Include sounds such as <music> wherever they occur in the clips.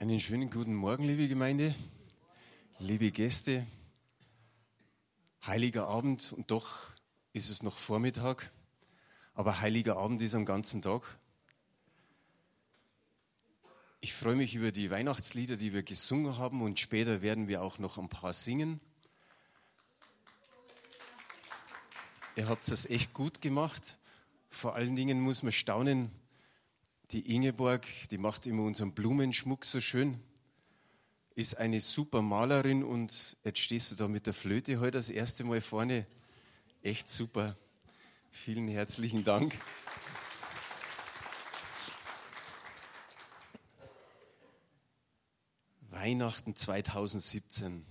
Einen schönen guten Morgen, liebe Gemeinde, liebe Gäste. Heiliger Abend und doch ist es noch Vormittag, aber heiliger Abend ist am ganzen Tag. Ich freue mich über die Weihnachtslieder, die wir gesungen haben und später werden wir auch noch ein paar singen. Ihr habt es echt gut gemacht. Vor allen Dingen muss man staunen, die Ingeborg, die macht immer unseren Blumenschmuck so schön, ist eine super Malerin und jetzt stehst du da mit der Flöte heute das erste Mal vorne. Echt super. Vielen herzlichen Dank. Weihnachten 2017.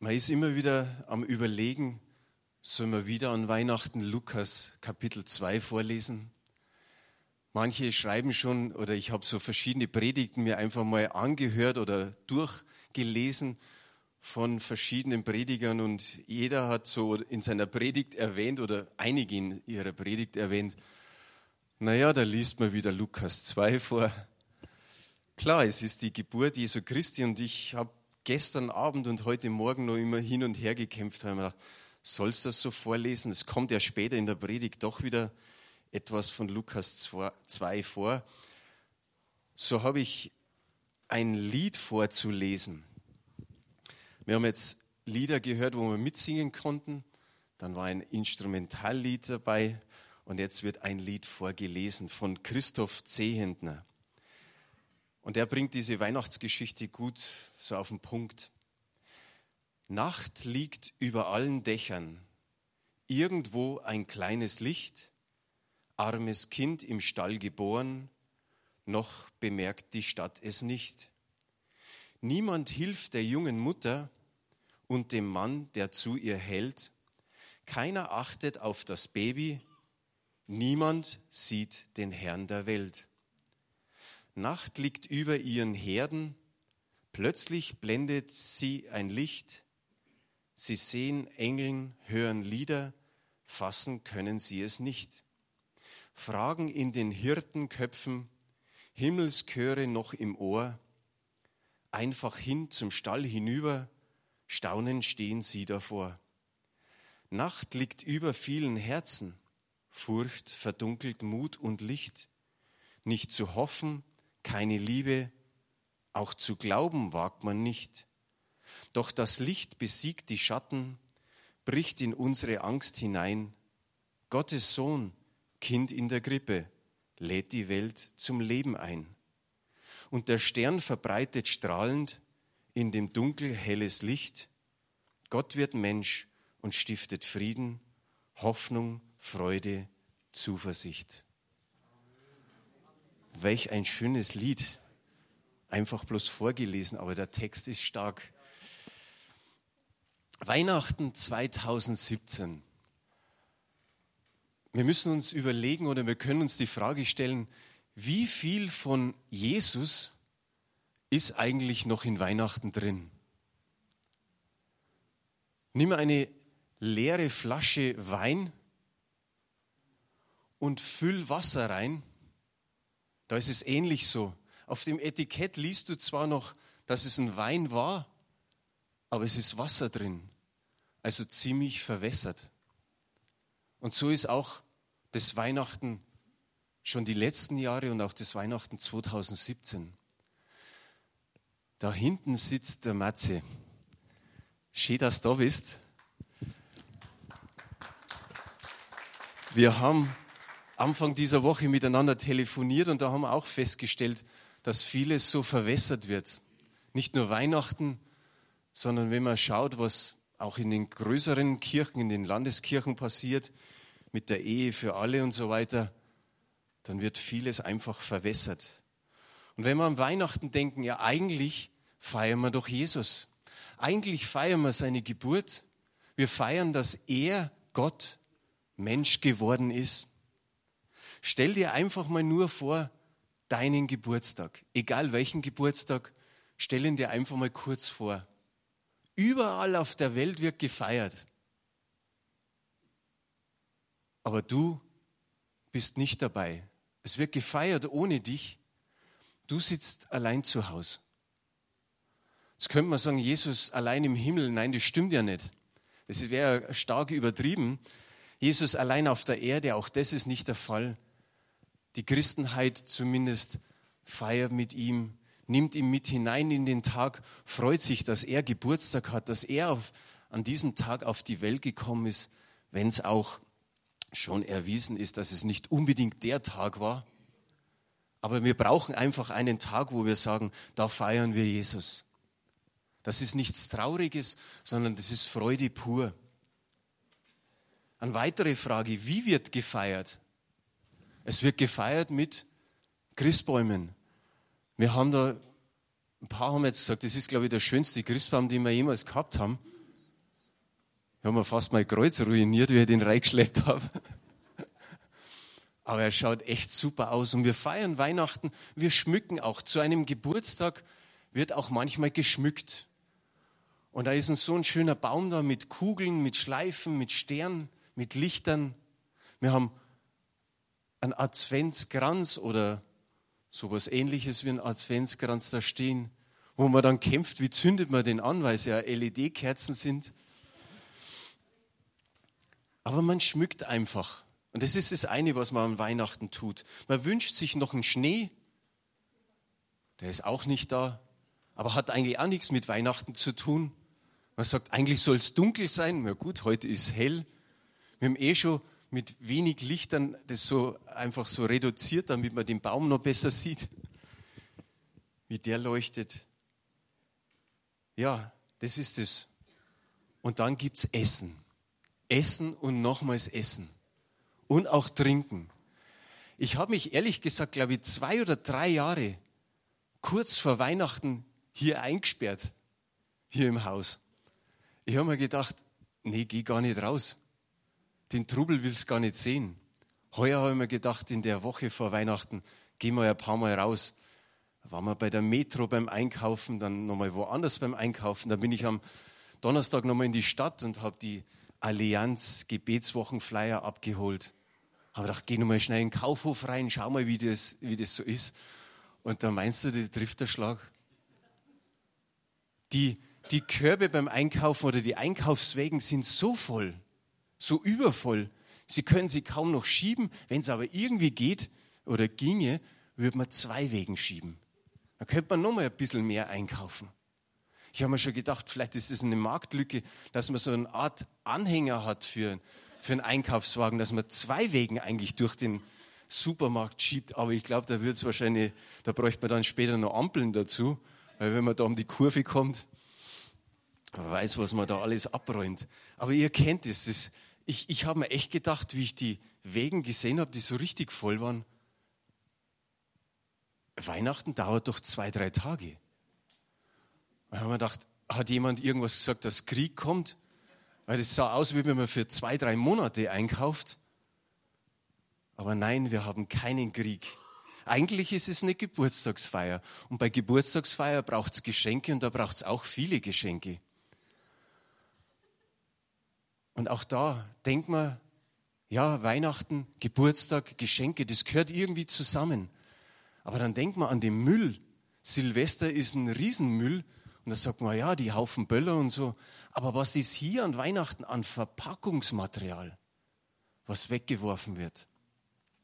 Man ist immer wieder am Überlegen, Sollen wir wieder an Weihnachten Lukas Kapitel 2 vorlesen? Manche schreiben schon, oder ich habe so verschiedene Predigten mir einfach mal angehört oder durchgelesen von verschiedenen Predigern und jeder hat so in seiner Predigt erwähnt oder einige in ihrer Predigt erwähnt, naja, da liest man wieder Lukas 2 vor. Klar, es ist die Geburt Jesu Christi und ich habe gestern Abend und heute Morgen noch immer hin und her gekämpft, weil mir gedacht, sollst das so vorlesen? Es kommt ja später in der Predigt doch wieder etwas von Lukas 2 vor. So habe ich ein Lied vorzulesen. Wir haben jetzt Lieder gehört, wo wir mitsingen konnten. Dann war ein Instrumentallied dabei und jetzt wird ein Lied vorgelesen von Christoph Zehentner. Und er bringt diese Weihnachtsgeschichte gut so auf den Punkt. Nacht liegt über allen Dächern, irgendwo ein kleines Licht, armes Kind im Stall geboren, noch bemerkt die Stadt es nicht. Niemand hilft der jungen Mutter und dem Mann, der zu ihr hält, keiner achtet auf das Baby, niemand sieht den Herrn der Welt. Nacht liegt über ihren Herden, plötzlich blendet sie ein Licht, Sie sehen Engeln, hören Lieder, fassen können sie es nicht. Fragen in den Hirtenköpfen, Himmelschöre noch im Ohr, einfach hin zum Stall hinüber, staunend stehen sie davor. Nacht liegt über vielen Herzen, Furcht verdunkelt Mut und Licht, nicht zu hoffen, keine Liebe, auch zu glauben wagt man nicht. Doch das Licht besiegt die Schatten, bricht in unsere Angst hinein. Gottes Sohn, Kind in der Grippe, lädt die Welt zum Leben ein. Und der Stern verbreitet strahlend in dem Dunkel helles Licht. Gott wird Mensch und stiftet Frieden, Hoffnung, Freude, Zuversicht. Welch ein schönes Lied. Einfach bloß vorgelesen, aber der Text ist stark. Weihnachten 2017. Wir müssen uns überlegen oder wir können uns die Frage stellen, wie viel von Jesus ist eigentlich noch in Weihnachten drin? Nimm eine leere Flasche Wein und füll Wasser rein. Da ist es ähnlich so. Auf dem Etikett liest du zwar noch, dass es ein Wein war, aber es ist Wasser drin, also ziemlich verwässert. Und so ist auch das Weihnachten schon die letzten Jahre und auch das Weihnachten 2017. Da hinten sitzt der Matze. Schön, dass du da bist. Wir haben Anfang dieser Woche miteinander telefoniert und da haben wir auch festgestellt, dass vieles so verwässert wird. Nicht nur Weihnachten, sondern wenn man schaut, was auch in den größeren Kirchen, in den Landeskirchen passiert, mit der Ehe für alle und so weiter, dann wird vieles einfach verwässert. Und wenn wir an Weihnachten denken, ja eigentlich feiern wir doch Jesus. Eigentlich feiern wir seine Geburt. Wir feiern, dass er, Gott, Mensch geworden ist. Stell dir einfach mal nur vor, deinen Geburtstag, egal welchen Geburtstag, stell ihn dir einfach mal kurz vor. Überall auf der Welt wird gefeiert. Aber du bist nicht dabei. Es wird gefeiert ohne dich. du sitzt allein zu Hause. Jetzt könnte man sagen, Jesus allein im Himmel. Nein, das stimmt ja nicht. Das wäre stark übertrieben. Jesus allein auf der Erde, auch das ist nicht der Fall. Die Christenheit zumindest feiert mit ihm, nimmt ihn mit hinein in den Tag, freut sich, dass er Geburtstag hat, dass er auf, an diesem Tag auf die Welt gekommen ist, wenn es auch schon erwiesen ist, dass es nicht unbedingt der Tag war. Aber wir brauchen einfach einen Tag, wo wir sagen, da feiern wir Jesus. Das ist nichts Trauriges, sondern das ist Freude pur. Eine weitere Frage, wie wird gefeiert? Es wird gefeiert mit Christbäumen. Wir haben da, ein paar haben jetzt gesagt, das ist, glaube ich, der schönste Christbaum, den wir jemals gehabt haben. Ich habe mir fast mein Kreuz ruiniert, wie ich den reingeschleppt habe. Aber er schaut echt super aus und wir feiern Weihnachten, wir schmücken auch. Zu einem Geburtstag wird auch manchmal geschmückt. Und da ist so ein schöner Baum da mit Kugeln, mit Schleifen, mit Sternen, mit Lichtern. Wir haben einen Adventskranz oder sowas ähnliches wie ein Adventskranz da stehen, wo man dann kämpft, wie zündet man den an, weil es ja LED-Kerzen sind. Aber man schmückt einfach. Und das ist das eine, was man an Weihnachten tut. Man wünscht sich noch einen Schnee. Der ist auch nicht da, aber hat eigentlich auch nichts mit Weihnachten zu tun. Man sagt, eigentlich soll es dunkel sein. Na gut, heute ist hell. Wir haben eh schon mit wenig Lichtern das so einfach so reduziert, damit man den Baum noch besser sieht, wie der leuchtet. Ja, das ist es. Und dann gibt es Essen. Essen und nochmals Essen. Und auch Trinken. Ich habe mich ehrlich gesagt, glaube ich, zwei oder drei Jahre kurz vor Weihnachten hier eingesperrt, hier im Haus. Ich habe mir gedacht, nee, geh gar nicht raus. Den Trubel willst du gar nicht sehen. Heuer habe ich mir gedacht, in der Woche vor Weihnachten gehen wir ein paar Mal raus. Da waren wir bei der Metro beim Einkaufen, dann nochmal woanders beim Einkaufen. Dann bin ich am Donnerstag nochmal in die Stadt und habe die Allianz Gebetswochenflyer abgeholt. Habe gedacht, geh nochmal schnell in den Kaufhof rein, schau mal, wie das, wie das so ist. Und da meinst du, die trifft der Schlag. Die, die Körbe beim Einkaufen oder die Einkaufswägen sind so voll so übervoll. Sie können sie kaum noch schieben. Wenn es aber irgendwie geht oder ginge, würde man zwei Wegen schieben. Dann könnte man noch mal ein bisschen mehr einkaufen. Ich habe mir schon gedacht, vielleicht ist es eine Marktlücke, dass man so eine Art Anhänger hat für, für einen Einkaufswagen, dass man zwei Wegen eigentlich durch den Supermarkt schiebt. Aber ich glaube, da wird es wahrscheinlich, da bräuchte man dann später noch Ampeln dazu, weil wenn man da um die Kurve kommt, man weiß, was man da alles abräumt. Aber ihr kennt es, das, ich, ich habe mir echt gedacht, wie ich die Wegen gesehen habe, die so richtig voll waren, Weihnachten dauert doch zwei, drei Tage. Da haben wir gedacht, hat jemand irgendwas gesagt, dass Krieg kommt? Weil das sah aus, wie wenn man für zwei, drei Monate einkauft. Aber nein, wir haben keinen Krieg. Eigentlich ist es eine Geburtstagsfeier. Und bei Geburtstagsfeier braucht es Geschenke und da braucht es auch viele Geschenke. Und auch da denkt man, ja, Weihnachten, Geburtstag, Geschenke, das gehört irgendwie zusammen. Aber dann denkt man an den Müll. Silvester ist ein Riesenmüll. Und da sagt man, ja, die Haufen Böller und so. Aber was ist hier an Weihnachten an Verpackungsmaterial, was weggeworfen wird?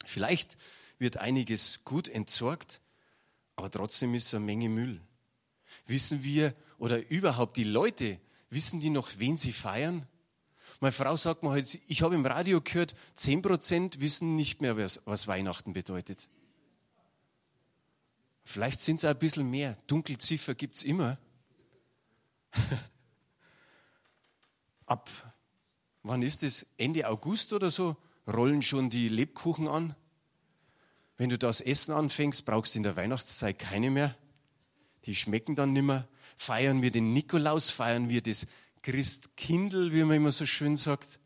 Vielleicht wird einiges gut entsorgt, aber trotzdem ist es eine Menge Müll. Wissen wir oder überhaupt die Leute, wissen die noch, wen sie feiern? Meine Frau sagt mir halt, ich habe im Radio gehört, 10% wissen nicht mehr, was Weihnachten bedeutet. Vielleicht sind es ein bisschen mehr. Dunkelziffer gibt es immer. <laughs> Ab, wann ist es? Ende August oder so? Rollen schon die Lebkuchen an. Wenn du das Essen anfängst, brauchst du in der Weihnachtszeit keine mehr. Die schmecken dann nimmer. Feiern wir den Nikolaus, feiern wir das Christkindl, wie man immer so schön sagt.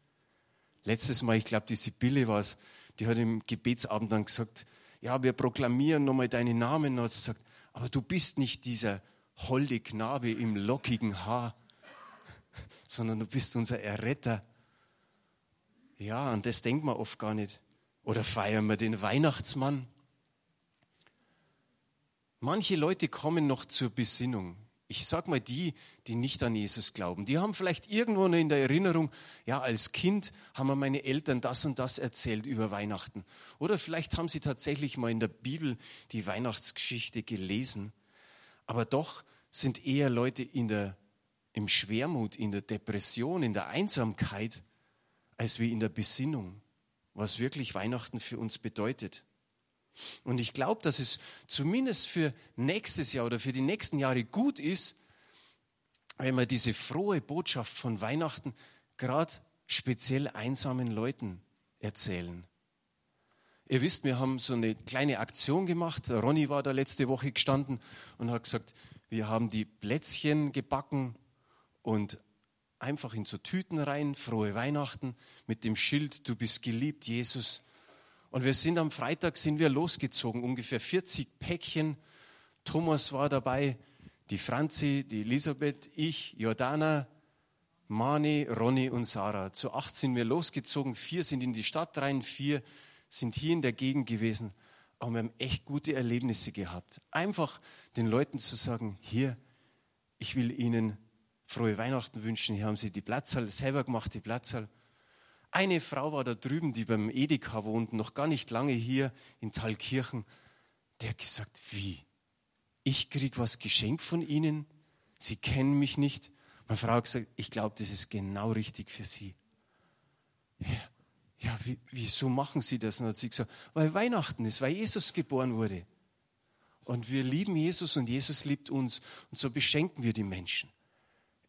Letztes Mal, ich glaube, die Sibylle war es, die hat im Gebetsabend dann gesagt, ja, wir proklamieren nochmal deinen Namen. Und hat gesagt, aber du bist nicht dieser holde Knabe im lockigen Haar, <laughs> sondern du bist unser Erretter. Ja, an das denkt man oft gar nicht. Oder feiern wir den Weihnachtsmann? Manche Leute kommen noch zur Besinnung. Ich sag mal die, die nicht an Jesus glauben. Die haben vielleicht irgendwo in der Erinnerung, ja, als Kind haben mir meine Eltern das und das erzählt über Weihnachten. Oder vielleicht haben sie tatsächlich mal in der Bibel die Weihnachtsgeschichte gelesen. Aber doch sind eher Leute in der, im Schwermut, in der Depression, in der Einsamkeit, als wie in der Besinnung, was wirklich Weihnachten für uns bedeutet. Und ich glaube, dass es zumindest für nächstes Jahr oder für die nächsten Jahre gut ist, wenn wir diese frohe Botschaft von Weihnachten gerade speziell einsamen Leuten erzählen. Ihr wisst, wir haben so eine kleine Aktion gemacht. Ronny war da letzte Woche gestanden und hat gesagt, wir haben die Plätzchen gebacken und einfach in so Tüten rein, frohe Weihnachten mit dem Schild, du bist geliebt, Jesus. Und wir sind am Freitag sind wir losgezogen, ungefähr 40 Päckchen. Thomas war dabei, die Franzi, die Elisabeth, ich, Jordana, Mani, Ronny und Sarah. Zu acht sind wir losgezogen, vier sind in die Stadt rein, vier sind hier in der Gegend gewesen. Aber wir haben echt gute Erlebnisse gehabt. Einfach den Leuten zu sagen, hier, ich will Ihnen frohe Weihnachten wünschen. Hier haben Sie die Platzsaal selber gemacht, die Platzsaal. Eine Frau war da drüben, die beim Edeka wohnt, noch gar nicht lange hier in Thalkirchen. Der hat gesagt, wie? Ich kriege was geschenkt von Ihnen? Sie kennen mich nicht? Meine Frau hat gesagt, ich glaube, das ist genau richtig für Sie. Ja, ja wie, wieso machen Sie das? Und hat sie gesagt, weil Weihnachten ist, weil Jesus geboren wurde. Und wir lieben Jesus und Jesus liebt uns. Und so beschenken wir die Menschen.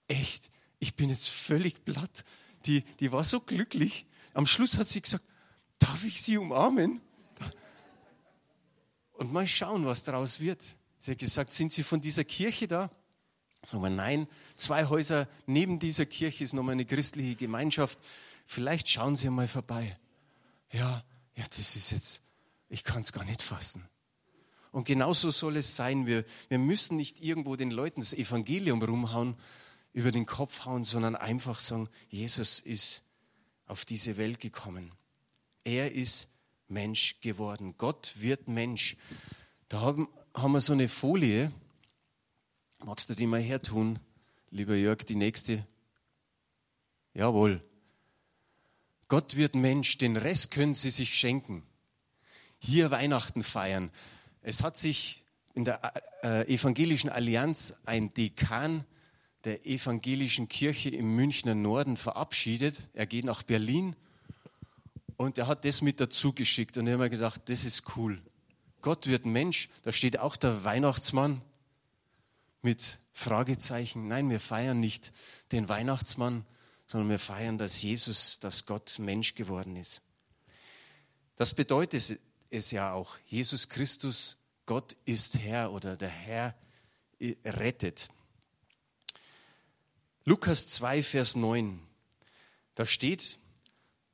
Echt, ich bin jetzt völlig platt die, die war so glücklich. Am Schluss hat sie gesagt, darf ich Sie umarmen? Und mal schauen, was daraus wird. Sie hat gesagt, sind Sie von dieser Kirche da? Sagen wir, nein, zwei Häuser neben dieser Kirche ist nochmal eine christliche Gemeinschaft. Vielleicht schauen Sie mal vorbei. Ja, ja, das ist jetzt, ich kann es gar nicht fassen. Und genauso soll es sein. Wir, wir müssen nicht irgendwo den Leuten das Evangelium rumhauen, über den Kopf hauen, sondern einfach sagen, Jesus ist auf diese Welt gekommen. Er ist Mensch geworden. Gott wird Mensch. Da haben, haben wir so eine Folie. Magst du die mal hertun, lieber Jörg, die nächste? Jawohl. Gott wird Mensch, den Rest können Sie sich schenken. Hier Weihnachten feiern. Es hat sich in der äh, evangelischen Allianz ein Dekan der evangelischen Kirche im Münchner Norden verabschiedet. Er geht nach Berlin und er hat das mit dazu geschickt. Und ich habe mir gedacht, das ist cool. Gott wird Mensch. Da steht auch der Weihnachtsmann mit Fragezeichen. Nein, wir feiern nicht den Weihnachtsmann, sondern wir feiern, dass Jesus, dass Gott Mensch geworden ist. Das bedeutet es ja auch. Jesus Christus, Gott ist Herr oder der Herr rettet. Lukas 2, Vers 9. Da steht,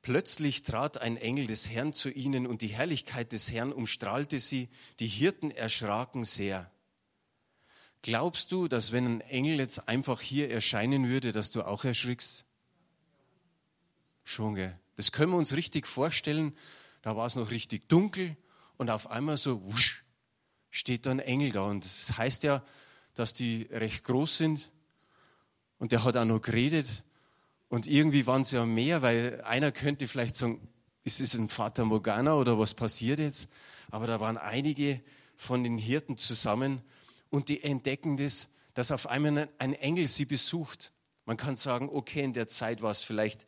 plötzlich trat ein Engel des Herrn zu ihnen und die Herrlichkeit des Herrn umstrahlte sie. Die Hirten erschraken sehr. Glaubst du, dass wenn ein Engel jetzt einfach hier erscheinen würde, dass du auch erschrickst? Schon, gell? Das können wir uns richtig vorstellen. Da war es noch richtig dunkel und auf einmal so wusch, steht da ein Engel da. Und das heißt ja, dass die recht groß sind und der hat auch noch geredet. Und irgendwie waren es ja mehr, weil einer könnte vielleicht sagen, ist es ein Vater Morgana oder was passiert jetzt? Aber da waren einige von den Hirten zusammen und die entdecken das, dass auf einmal ein Engel sie besucht. Man kann sagen, okay, in der Zeit war es vielleicht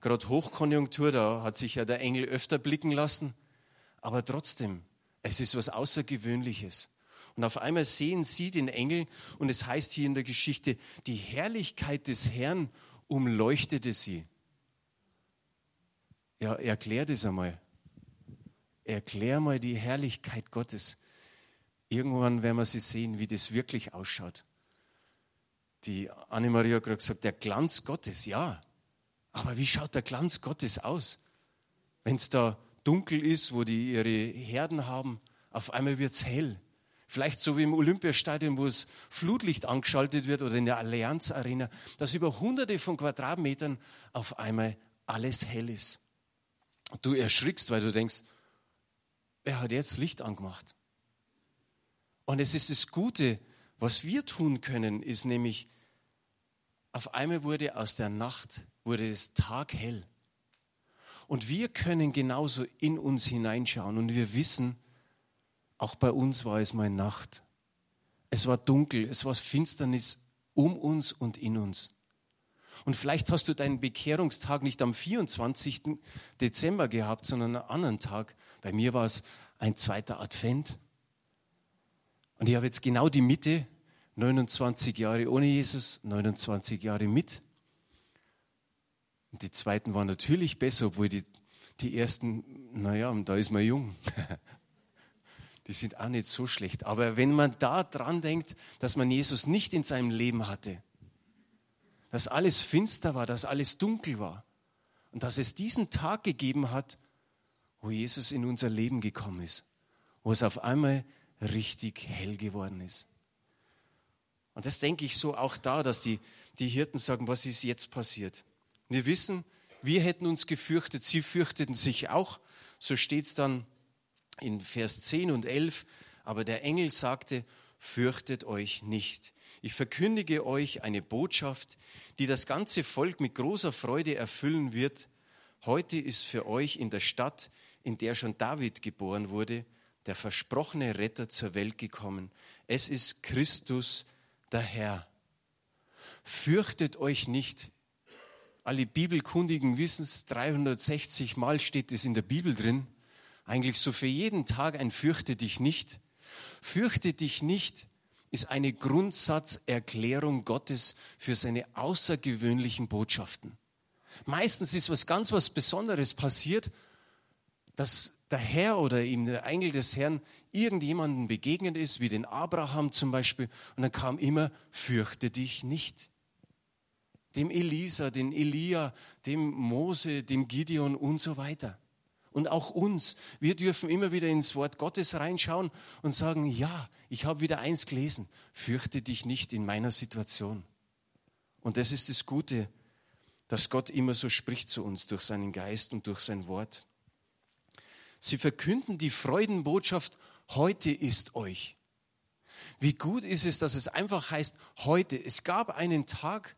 gerade Hochkonjunktur, da hat sich ja der Engel öfter blicken lassen. Aber trotzdem, es ist was Außergewöhnliches. Und auf einmal sehen sie den Engel und es heißt hier in der Geschichte, die Herrlichkeit des Herrn umleuchtete sie. Ja, erklär das einmal. Erklär mal die Herrlichkeit Gottes. Irgendwann werden wir sie sehen, wie das wirklich ausschaut. Die Annemaria hat gerade gesagt, der Glanz Gottes, ja. Aber wie schaut der Glanz Gottes aus? Wenn es da dunkel ist, wo die ihre Herden haben, auf einmal wird es hell. Vielleicht so wie im Olympiastadion, wo es Flutlicht angeschaltet wird oder in der Allianz Arena, dass über hunderte von Quadratmetern auf einmal alles hell ist. Du erschrickst, weil du denkst, wer hat jetzt Licht angemacht? Und es ist das Gute, was wir tun können, ist nämlich, auf einmal wurde aus der Nacht, wurde es Tag hell. Und wir können genauso in uns hineinschauen und wir wissen, auch bei uns war es mal Nacht. Es war dunkel, es war Finsternis um uns und in uns. Und vielleicht hast du deinen Bekehrungstag nicht am 24. Dezember gehabt, sondern einen anderen Tag. Bei mir war es ein zweiter Advent. Und ich habe jetzt genau die Mitte, 29 Jahre ohne Jesus, 29 Jahre mit. Und die zweiten waren natürlich besser, obwohl die, die ersten, naja, da ist man jung. <laughs> Die sind auch nicht so schlecht. Aber wenn man da dran denkt, dass man Jesus nicht in seinem Leben hatte, dass alles finster war, dass alles dunkel war und dass es diesen Tag gegeben hat, wo Jesus in unser Leben gekommen ist, wo es auf einmal richtig hell geworden ist. Und das denke ich so auch da, dass die, die Hirten sagen, was ist jetzt passiert? Wir wissen, wir hätten uns gefürchtet, sie fürchteten sich auch. So steht es dann in Vers 10 und 11. Aber der Engel sagte, fürchtet euch nicht. Ich verkündige euch eine Botschaft, die das ganze Volk mit großer Freude erfüllen wird. Heute ist für euch in der Stadt, in der schon David geboren wurde, der versprochene Retter zur Welt gekommen. Es ist Christus, der Herr. Fürchtet euch nicht. Alle Bibelkundigen wissen es, 360 Mal steht es in der Bibel drin. Eigentlich so für jeden Tag ein Fürchte dich nicht. Fürchte dich nicht ist eine Grundsatzerklärung Gottes für seine außergewöhnlichen Botschaften. Meistens ist was ganz was Besonderes passiert, dass der Herr oder ihm der Engel des Herrn irgendjemandem begegnet ist, wie den Abraham zum Beispiel, und dann kam immer, fürchte dich nicht dem Elisa, dem Elia, dem Mose, dem Gideon und so weiter. Und auch uns. Wir dürfen immer wieder ins Wort Gottes reinschauen und sagen, ja, ich habe wieder eins gelesen, fürchte dich nicht in meiner Situation. Und das ist das Gute, dass Gott immer so spricht zu uns durch seinen Geist und durch sein Wort. Sie verkünden die Freudenbotschaft, heute ist euch. Wie gut ist es, dass es einfach heißt, heute. Es gab einen Tag,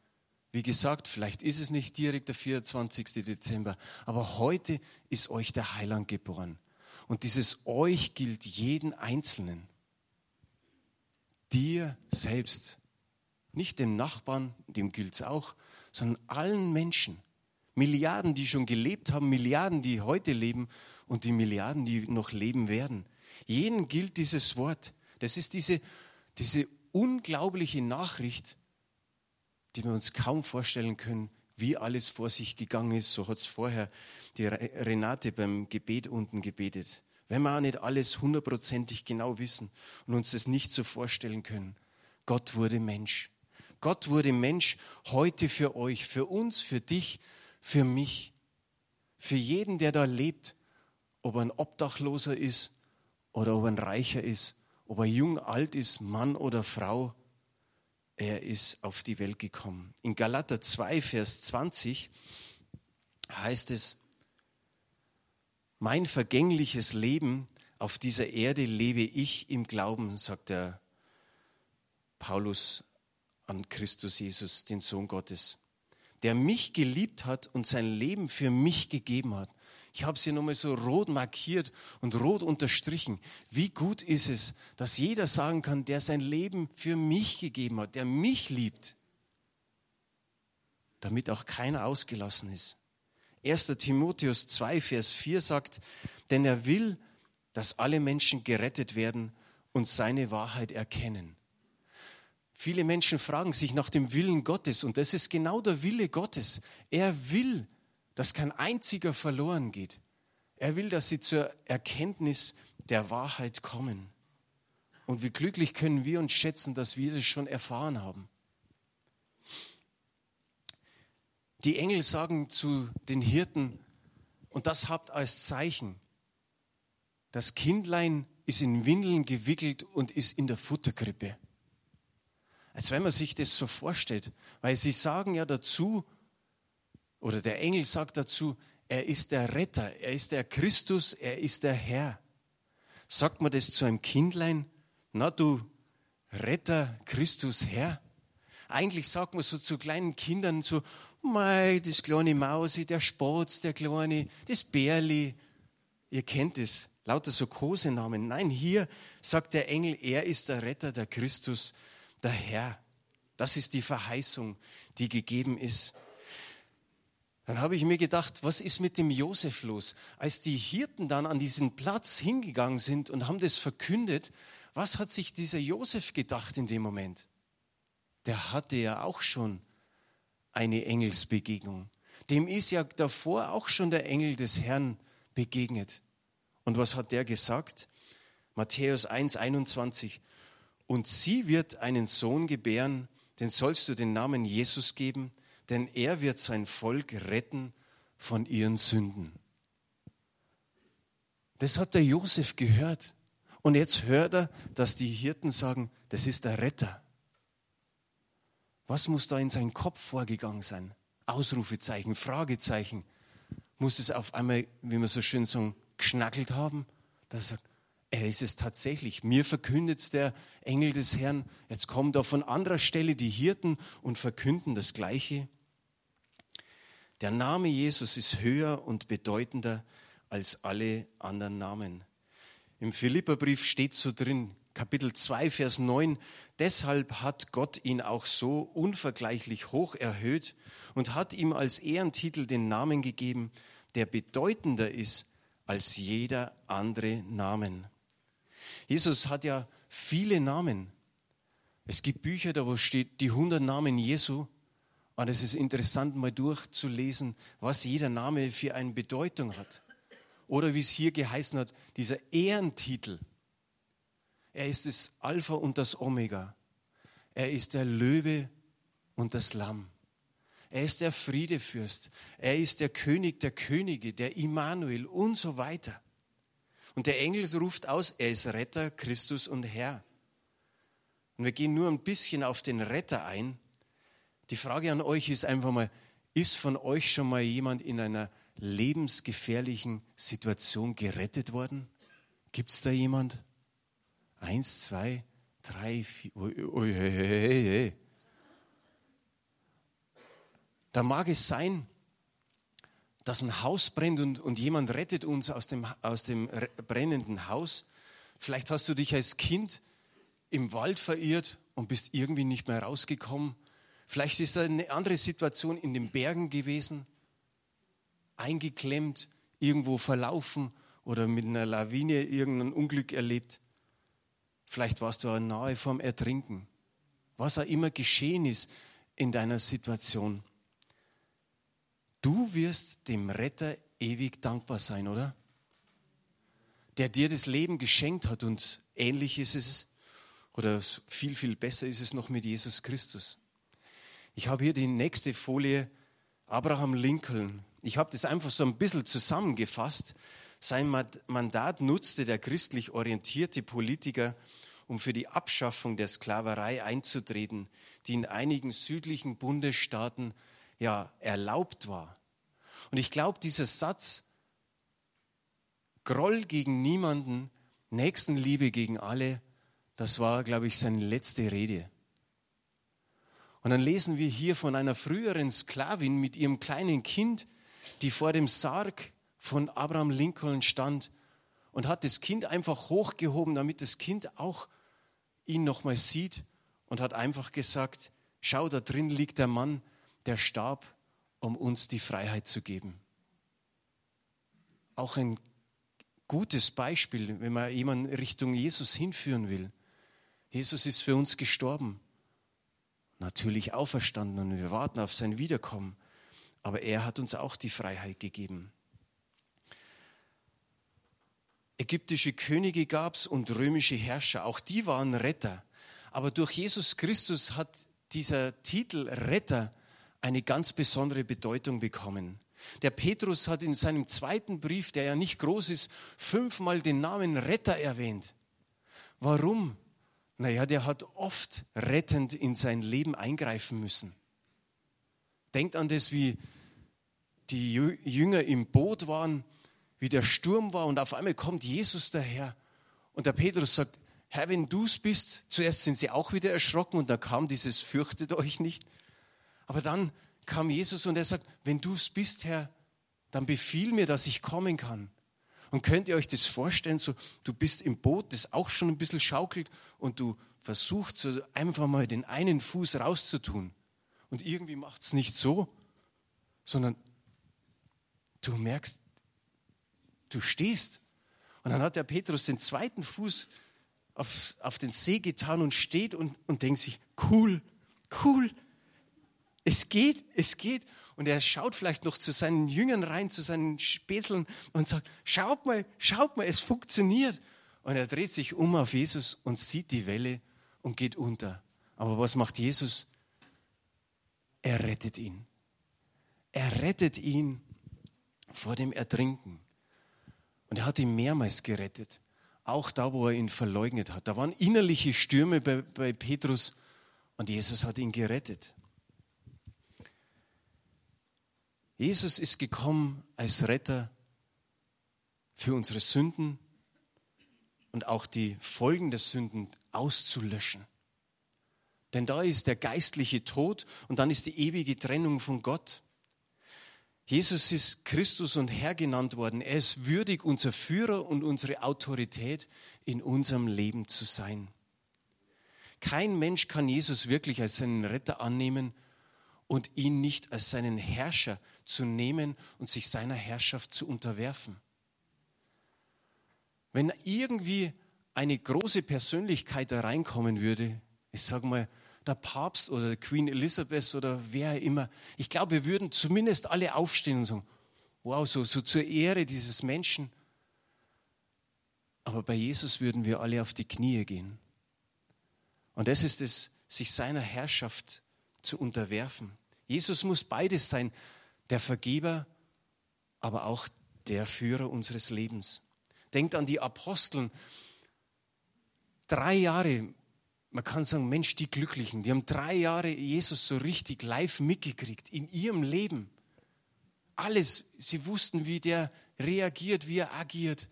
wie gesagt, vielleicht ist es nicht direkt der 24. Dezember, aber heute ist euch der Heiland geboren. Und dieses euch gilt jeden Einzelnen. Dir selbst. Nicht dem Nachbarn, dem gilt es auch, sondern allen Menschen. Milliarden, die schon gelebt haben, Milliarden, die heute leben und die Milliarden, die noch leben werden. Jenen gilt dieses Wort. Das ist diese, diese unglaubliche Nachricht, die wir uns kaum vorstellen können, wie alles vor sich gegangen ist. So hat es vorher die Renate beim Gebet unten gebetet. Wenn wir auch nicht alles hundertprozentig genau wissen und uns das nicht so vorstellen können. Gott wurde Mensch. Gott wurde Mensch heute für euch, für uns, für dich, für mich, für jeden, der da lebt, ob er ein Obdachloser ist oder ob er ein Reicher ist, ob er jung, alt ist, Mann oder Frau, er ist auf die Welt gekommen. In Galater 2, Vers 20 heißt es, mein vergängliches Leben auf dieser Erde lebe ich im Glauben, sagt der Paulus an Christus Jesus, den Sohn Gottes, der mich geliebt hat und sein Leben für mich gegeben hat. Ich habe sie nochmal so rot markiert und rot unterstrichen. Wie gut ist es, dass jeder sagen kann, der sein Leben für mich gegeben hat, der mich liebt, damit auch keiner ausgelassen ist. 1. Timotheus 2, Vers 4 sagt, denn er will, dass alle Menschen gerettet werden und seine Wahrheit erkennen. Viele Menschen fragen sich nach dem Willen Gottes und das ist genau der Wille Gottes. Er will, dass kein einziger verloren geht. Er will, dass sie zur Erkenntnis der Wahrheit kommen. Und wie glücklich können wir uns schätzen, dass wir das schon erfahren haben. Die Engel sagen zu den Hirten, und das habt als Zeichen, das Kindlein ist in Windeln gewickelt und ist in der Futterkrippe. Als wenn man sich das so vorstellt, weil sie sagen ja dazu, oder der Engel sagt dazu, er ist der Retter, er ist der Christus, er ist der Herr. Sagt man das zu einem Kindlein, Na du Retter, Christus, Herr. Eigentlich sagt man so zu kleinen Kindern so, mei, das kleine Mausi, der Spatz, der kleine, das Bärli. Ihr kennt es, lauter so Kosenamen. Nein, hier sagt der Engel, er ist der Retter, der Christus, der Herr. Das ist die Verheißung, die gegeben ist. Dann habe ich mir gedacht, was ist mit dem Josef los? Als die Hirten dann an diesen Platz hingegangen sind und haben das verkündet, was hat sich dieser Josef gedacht in dem Moment? Der hatte ja auch schon eine Engelsbegegnung. Dem ist ja davor auch schon der Engel des Herrn begegnet. Und was hat der gesagt? Matthäus 1, 21. Und sie wird einen Sohn gebären, den sollst du den Namen Jesus geben, denn er wird sein Volk retten von ihren Sünden. Das hat der Josef gehört. Und jetzt hört er, dass die Hirten sagen, das ist der Retter. Was muss da in seinen Kopf vorgegangen sein? Ausrufezeichen, Fragezeichen. Muss es auf einmal, wie wir so schön sagen, geschnackelt haben? Dass er sagt, er ist es tatsächlich. Mir verkündet der Engel des Herrn. Jetzt kommen da von anderer Stelle die Hirten und verkünden das Gleiche. Der Name Jesus ist höher und bedeutender als alle anderen Namen. Im Philipperbrief steht so drin, Kapitel 2, Vers 9, deshalb hat Gott ihn auch so unvergleichlich hoch erhöht und hat ihm als Ehrentitel den Namen gegeben, der bedeutender ist als jeder andere Namen. Jesus hat ja viele Namen. Es gibt Bücher, da wo steht die 100 Namen Jesu und es ist interessant, mal durchzulesen, was jeder Name für eine Bedeutung hat. Oder wie es hier geheißen hat, dieser Ehrentitel. Er ist das Alpha und das Omega. Er ist der Löwe und das Lamm. Er ist der Friedefürst. Er ist der König der Könige, der Immanuel und so weiter. Und der Engel ruft aus, er ist Retter, Christus und Herr. Und wir gehen nur ein bisschen auf den Retter ein. Die Frage an euch ist einfach mal, ist von euch schon mal jemand in einer lebensgefährlichen Situation gerettet worden? Gibt es da jemand? Eins, zwei, drei, vier. Ui, ui, hey, hey, hey. Da mag es sein, dass ein Haus brennt und, und jemand rettet uns aus dem, aus dem brennenden Haus. Vielleicht hast du dich als Kind im Wald verirrt und bist irgendwie nicht mehr rausgekommen Vielleicht ist da eine andere Situation in den Bergen gewesen, eingeklemmt, irgendwo verlaufen oder mit einer Lawine irgendein Unglück erlebt. Vielleicht warst du auch nahe vorm Ertrinken. Was auch immer geschehen ist in deiner Situation. Du wirst dem Retter ewig dankbar sein, oder? Der dir das Leben geschenkt hat und ähnlich ist es, oder viel, viel besser ist es noch mit Jesus Christus. Ich habe hier die nächste Folie, Abraham Lincoln. Ich habe das einfach so ein bisschen zusammengefasst. Sein Mandat nutzte der christlich orientierte Politiker, um für die Abschaffung der Sklaverei einzutreten, die in einigen südlichen Bundesstaaten ja erlaubt war. Und ich glaube, dieser Satz, Groll gegen niemanden, Nächstenliebe gegen alle, das war, glaube ich, seine letzte Rede. Und dann lesen wir hier von einer früheren Sklavin mit ihrem kleinen Kind, die vor dem Sarg von Abraham Lincoln stand und hat das Kind einfach hochgehoben, damit das Kind auch ihn nochmal sieht und hat einfach gesagt, schau, da drin liegt der Mann, der starb, um uns die Freiheit zu geben. Auch ein gutes Beispiel, wenn man jemanden Richtung Jesus hinführen will. Jesus ist für uns gestorben natürlich auferstanden und wir warten auf sein Wiederkommen. Aber er hat uns auch die Freiheit gegeben. Ägyptische Könige gab es und römische Herrscher, auch die waren Retter. Aber durch Jesus Christus hat dieser Titel Retter eine ganz besondere Bedeutung bekommen. Der Petrus hat in seinem zweiten Brief, der ja nicht groß ist, fünfmal den Namen Retter erwähnt. Warum? Naja, der hat oft rettend in sein Leben eingreifen müssen. Denkt an das, wie die Jünger im Boot waren, wie der Sturm war und auf einmal kommt Jesus daher und der Petrus sagt, Herr, wenn du es bist, zuerst sind sie auch wieder erschrocken und da kam dieses Fürchtet euch nicht. Aber dann kam Jesus und er sagt, wenn du es bist, Herr, dann befiehl mir, dass ich kommen kann. Und könnt ihr euch das vorstellen, so, du bist im Boot, das auch schon ein bisschen schaukelt und du versuchst so einfach mal den einen Fuß rauszutun. Und irgendwie macht es nicht so, sondern du merkst, du stehst. Und dann hat der Petrus den zweiten Fuß auf, auf den See getan und steht und, und denkt sich, cool, cool, es geht, es geht. Und er schaut vielleicht noch zu seinen Jüngern rein, zu seinen Spätzeln und sagt, schaut mal, schaut mal, es funktioniert. Und er dreht sich um auf Jesus und sieht die Welle und geht unter. Aber was macht Jesus? Er rettet ihn. Er rettet ihn vor dem Ertrinken. Und er hat ihn mehrmals gerettet. Auch da, wo er ihn verleugnet hat. Da waren innerliche Stürme bei, bei Petrus und Jesus hat ihn gerettet. Jesus ist gekommen als Retter für unsere Sünden und auch die Folgen der Sünden auszulöschen. Denn da ist der geistliche Tod und dann ist die ewige Trennung von Gott. Jesus ist Christus und Herr genannt worden. Er ist würdig, unser Führer und unsere Autorität in unserem Leben zu sein. Kein Mensch kann Jesus wirklich als seinen Retter annehmen und ihn nicht als seinen Herrscher zu nehmen und sich seiner Herrschaft zu unterwerfen. Wenn irgendwie eine große Persönlichkeit da reinkommen würde, ich sage mal, der Papst oder Queen Elizabeth oder wer immer, ich glaube, wir würden zumindest alle aufstehen und sagen, wow, so, so zur Ehre dieses Menschen. Aber bei Jesus würden wir alle auf die Knie gehen. Und das ist es, sich seiner Herrschaft zu unterwerfen. Jesus muss beides sein, der Vergeber, aber auch der Führer unseres Lebens. Denkt an die Aposteln. Drei Jahre man kann sagen, Mensch, die Glücklichen, die haben drei Jahre Jesus so richtig live mitgekriegt in ihrem Leben. Alles, sie wussten, wie der reagiert, wie er agiert.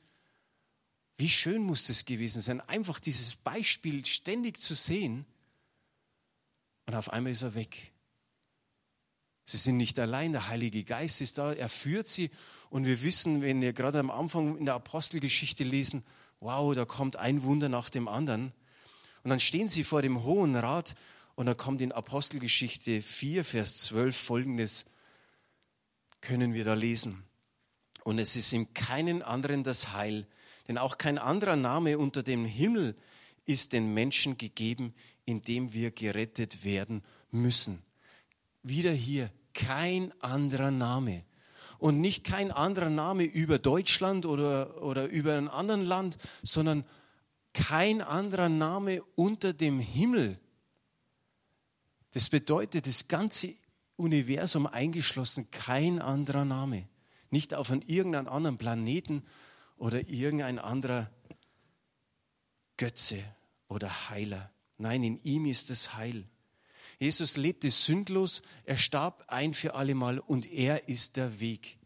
Wie schön muss das gewesen sein, einfach dieses Beispiel ständig zu sehen. Und auf einmal ist er weg. Sie sind nicht allein, der Heilige Geist ist da, er führt sie. Und wir wissen, wenn wir gerade am Anfang in der Apostelgeschichte lesen, wow, da kommt ein Wunder nach dem anderen. Und dann stehen sie vor dem Hohen Rat und dann kommt in Apostelgeschichte 4, Vers 12 folgendes, können wir da lesen. Und es ist in keinen anderen das Heil, denn auch kein anderer Name unter dem Himmel ist den Menschen gegeben, in dem wir gerettet werden müssen. Wieder hier, kein anderer Name. Und nicht kein anderer Name über Deutschland oder, oder über ein anderes Land, sondern kein anderer Name unter dem Himmel. Das bedeutet, das ganze Universum eingeschlossen, kein anderer Name. Nicht auf einem irgendeinem anderen Planeten oder irgendein anderer Götze oder Heiler. Nein, in ihm ist das Heil. Jesus lebte sündlos, er starb ein für allemal und er ist der Weg.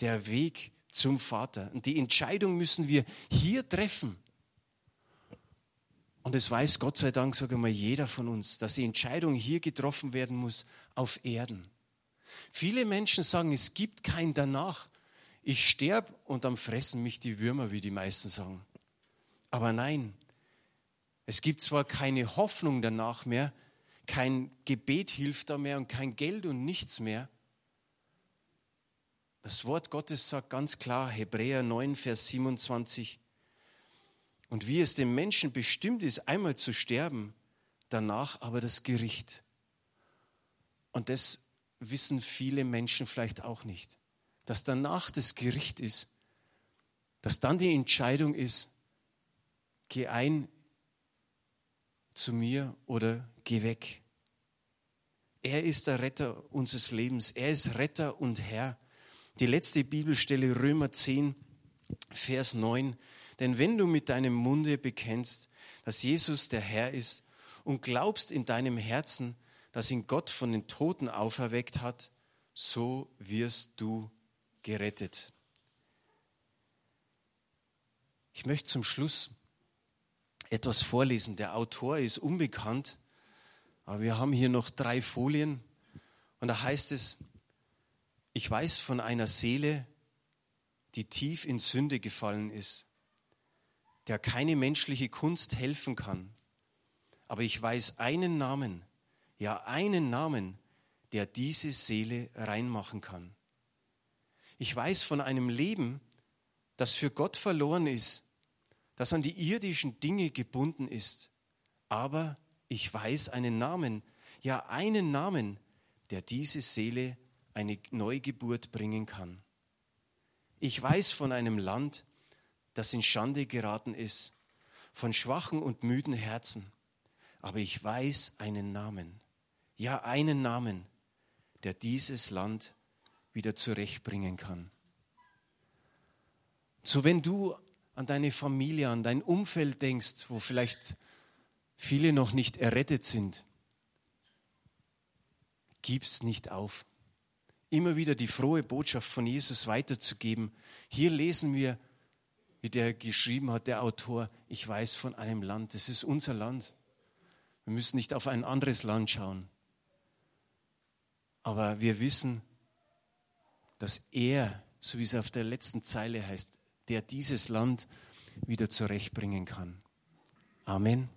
Der Weg zum Vater. Und die Entscheidung müssen wir hier treffen. Und es weiß Gott sei Dank, sage mal, jeder von uns, dass die Entscheidung hier getroffen werden muss auf Erden. Viele Menschen sagen, es gibt kein danach. Ich sterbe und dann fressen mich die Würmer, wie die meisten sagen. Aber nein, es gibt zwar keine Hoffnung danach mehr, kein Gebet hilft da mehr und kein Geld und nichts mehr. Das Wort Gottes sagt ganz klar, Hebräer 9, Vers 27, und wie es dem Menschen bestimmt ist, einmal zu sterben, danach aber das Gericht. Und das wissen viele Menschen vielleicht auch nicht, dass danach das Gericht ist, dass dann die Entscheidung ist, geh ein zu mir oder geh weg. Er ist der Retter unseres Lebens. Er ist Retter und Herr. Die letzte Bibelstelle Römer 10, Vers 9 denn wenn du mit deinem Munde bekennst, dass Jesus der Herr ist und glaubst in deinem Herzen, dass ihn Gott von den Toten auferweckt hat, so wirst du gerettet. Ich möchte zum Schluss etwas vorlesen. Der Autor ist unbekannt, aber wir haben hier noch drei Folien. Und da heißt es, ich weiß von einer Seele, die tief in Sünde gefallen ist, der keine menschliche Kunst helfen kann. Aber ich weiß einen Namen, ja einen Namen, der diese Seele reinmachen kann. Ich weiß von einem Leben, das für Gott verloren ist, das an die irdischen Dinge gebunden ist. Aber ich weiß einen Namen, ja einen Namen, der diese Seele eine Neugeburt bringen kann. Ich weiß von einem Land, das in Schande geraten ist, von schwachen und müden Herzen. Aber ich weiß einen Namen, ja einen Namen, der dieses Land wieder zurechtbringen kann. So wenn du an deine Familie, an dein Umfeld denkst, wo vielleicht viele noch nicht errettet sind, gib's nicht auf. Immer wieder die frohe Botschaft von Jesus weiterzugeben. Hier lesen wir, wie der geschrieben hat, der Autor, ich weiß von einem Land, das ist unser Land. Wir müssen nicht auf ein anderes Land schauen. Aber wir wissen, dass er, so wie es auf der letzten Zeile heißt, der dieses Land wieder zurechtbringen kann. Amen.